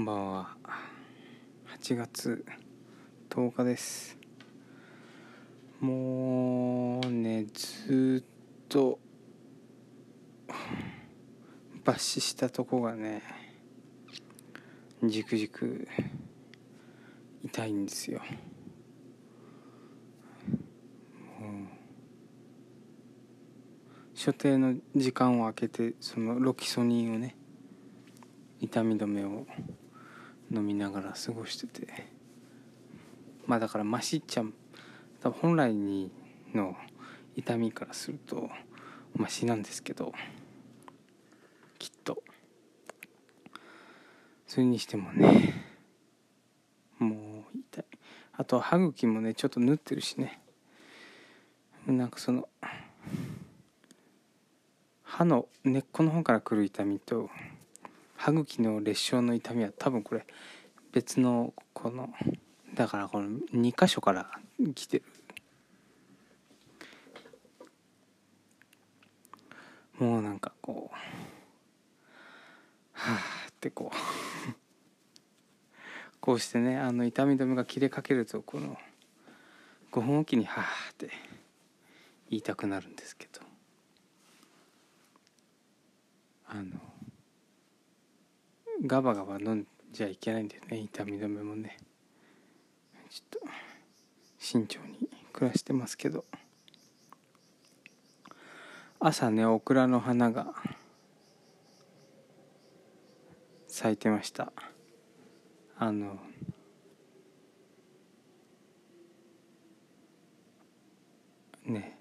んばんは。8月10日です。もうねずっと抜歯したとこがねじくじく痛いんですよ。所定の時間を空けてそのロキソニンをね痛み止めを飲みながら過ごしてて。まあだからマシっちゃ多分本来にの痛みからするとマシなんですけど。きっと。それにしてもねもう痛い。あとは歯茎もねちょっと縫ってるしね。なんかその歯の根っこの方から来る痛みと歯茎の裂傷の痛みは多分これ別のこのだからこの2箇所から来てる。もうなんかこうはあってこうこうしてねあの痛み止めが切れかけるとこの5分おきにはあって言いたくなるんですけど。あのガバガバ飲んじゃいけないんだよね痛み止めもね。ちょっと慎重に暮らしてますけど。朝ねオクラの花が咲いてました。あのね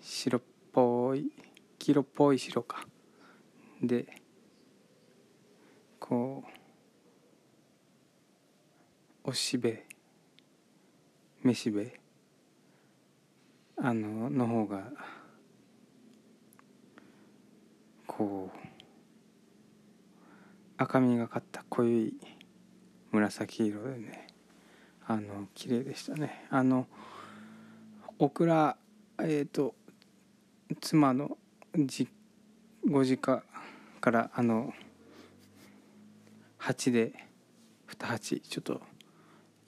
白っぽい黄色っぽい白か。でこうおしべめしべあのの方がこう赤みがかった濃い紫色でねあの綺麗でしたね。あのオクラえ、ー、と妻のじご実家からあの鉢で2鉢ちょっと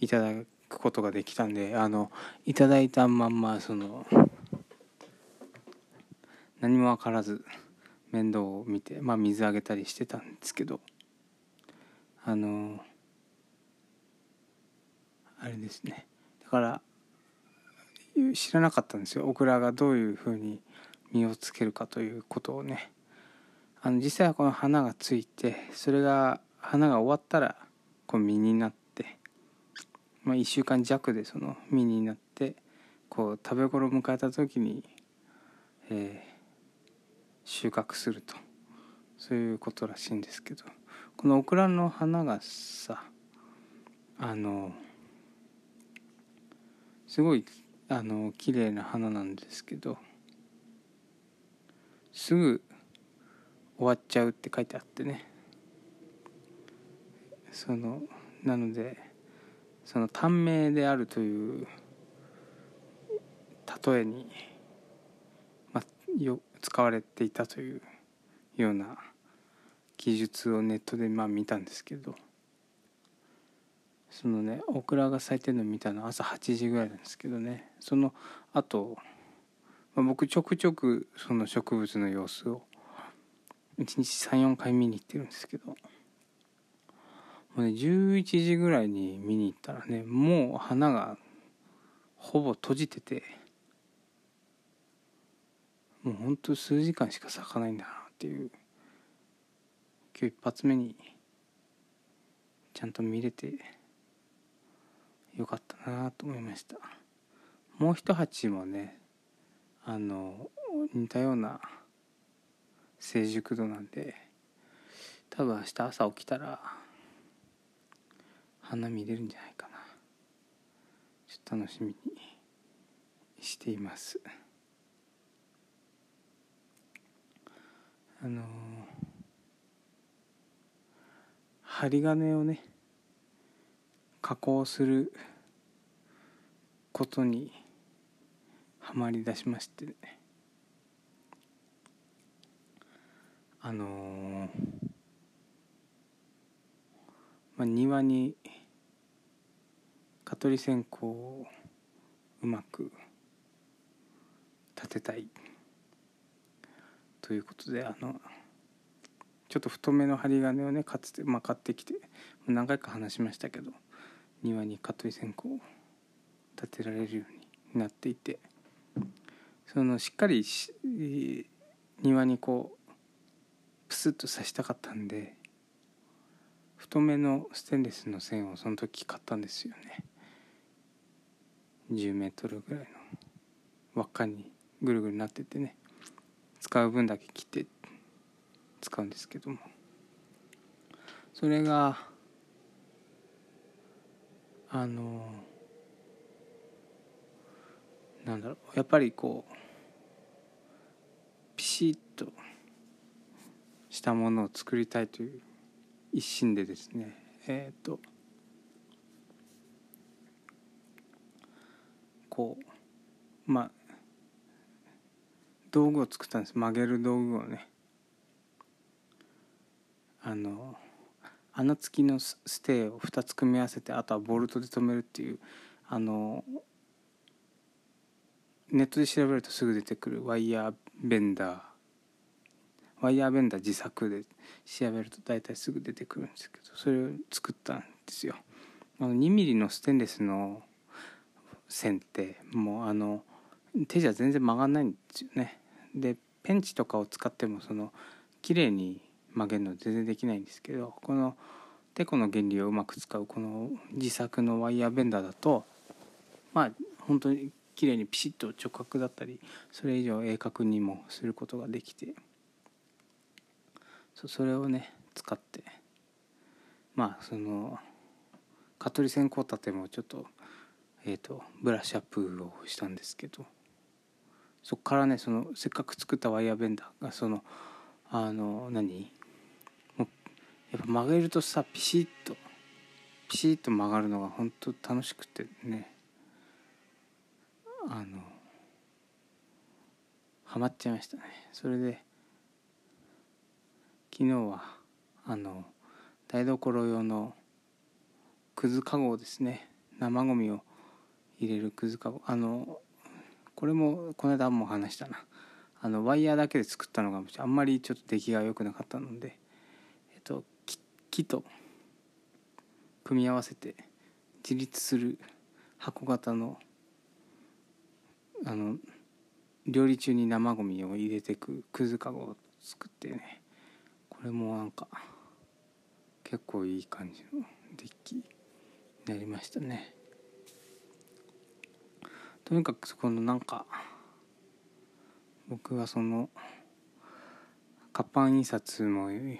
いただくことができたんであのいただいたまんまその何も分からず面倒を見てまあ水あげたりしてたんですけどあのあれですね。だから知らなかったんですよ。オクラがどういうふうに実をつけるかということをね。あの実際はこの花がついてそれが花が終わったらこう実になって、まあ、1週間弱でその実になってこう食べ頃を迎えた時に、えー、収穫すると。そういうことらしいんですけど。このオクラの花がさあのすごいあの綺麗な花なんですけどすぐ終わっちゃうって書いてあってね。そのなのでその短命であるという例えに、まあ、よ使われていたというような記述をネットでまあ見たんですけどそのねオクラが咲いてるの見たの朝8時ぐらいなんですけどね。そのあとまあ、僕ちょくちょくその植物の様子を1日34回見に行ってるんですけど。もうね11時ぐらいに見に行ったらねもう花がほぼ閉じててもうほんと数時間しか咲かないんだなっていう今日一発目にちゃんと見れてよかったなと思いました。もう一鉢もねあの似たような成熟度なんで多分明日朝起きたら花見れるんじゃないかな。ちょっと楽しみにしています。あの針金をね加工することにハマりだしましてね。あのー、まあ、庭に蚊取り線香をうまく立てたいということであのちょっと太めの針金をねかつて、まあ、買ってきて何回か話しましたけど庭に蚊取り線香を立てられるようになっていてそのしっかり庭にこうプスッと刺したかったんで太めのステンレスの線をその時買ったんですよね。10メートルぐらいの輪っかにぐるぐるなっててね。使う分だけ切って使うんですけども。それがあのなんだろう。やっぱりこうピシッとしたものを作りたいという一心でですね。えっ、ー、とこうまあ道具を作ったんです。曲げる道具をね。あの穴付きのステーを2つ組み合わせてあとはボルトで留めるっていうあのネットで調べるとすぐ出てくるワイヤーベンダーワイヤーベンダー自作で調べると大体すぐ出てくるんですけどそれを作ったんですよ。あの2ミリのステンレスの線ってもうあの手じゃ全然曲がんないんですよね。でペンチとかを使ってもその綺麗に曲げるの全然できないんですけどこのテコの原理をうまく使うこの自作のワイヤーベンダーだとまあ本当に綺麗にピシッと直角だったりそれ以上鋭角にもすることができてそれをね使って。まあその蚊取り線香立てもちょっと,、えーと、ブラッシュアップをしたんですけど。そこからねそのせっかく作ったワイヤーベンダーがそのあの何？もうやっぱ曲げるとさピシッとピシッと曲がるのが本当楽しくてね。あのハマっちゃいましたね。それで昨日はあの台所用のくずかごですね生ゴミを入れるくずかごあのこれもこの間も話したな。あのワイヤーだけで作ったのがあんまりちょっと出来が良くなかったので、えっと、木と組み合わせて自立する箱型のあの料理中に生ゴミを入れてくくずかごを作ってねこれもなんか結構いい感じのデッキになりましたね。とにかくそこのなんか僕はその活版印刷もや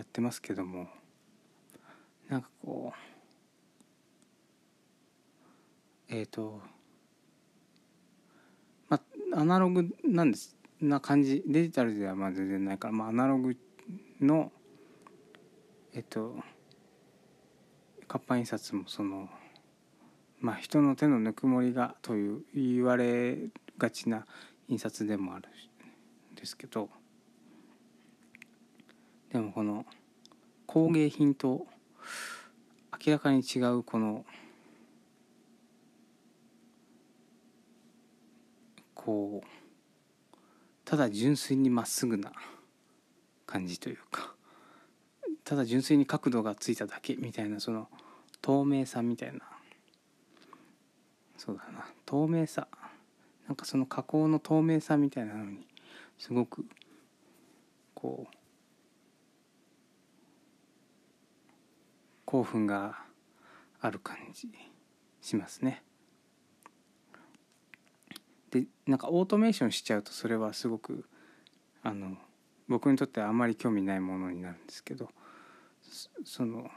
ってますけどもなんかこうえっ、ー、とまあアナログなんです。な感じデジタルではまあ全然ないから、まあ、アナログのえっと活版印刷もそのまあ人の手のぬくもりがという言われがちな印刷でもあるんですけどでもこの工芸品と明らかに違うこのこうただ純粋にまっすぐな感じというかただ純粋に角度がついただけみたいなその透明さみたいな。そうだな。透明さ。なんかその加工の透明さみたいなのにすごくこう興奮がある感じしますね。でなんかオートメーションしちゃうとそれはすごくあの僕にとってはあまり興味ないものになるんですけどその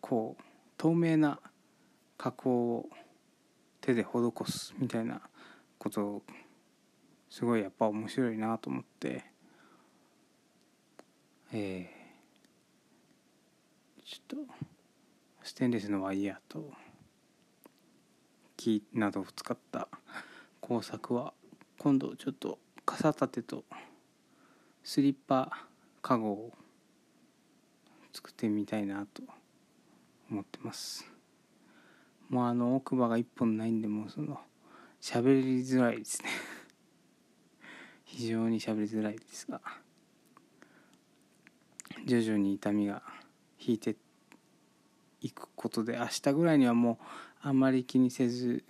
こう透明な加工を手で施すみたいなことをすごいやっぱ面白いなと思ってえー、ちょっとステンレスのワイヤーと木などを使った工作は今度ちょっと傘立てとスリッパカゴを作ってみたいなと思ってます。もうあの奥歯が一本ないんでもうその喋りづらいですね。非常に喋りづらいですが徐々に痛みが引いていくことで明日ぐらいにはもうあんまり気にせず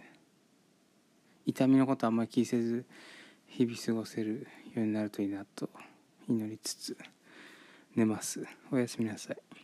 痛みのことあんまり気にせず日々過ごせるようになるといいなと祈りつつ寝ます。おやすみなさい。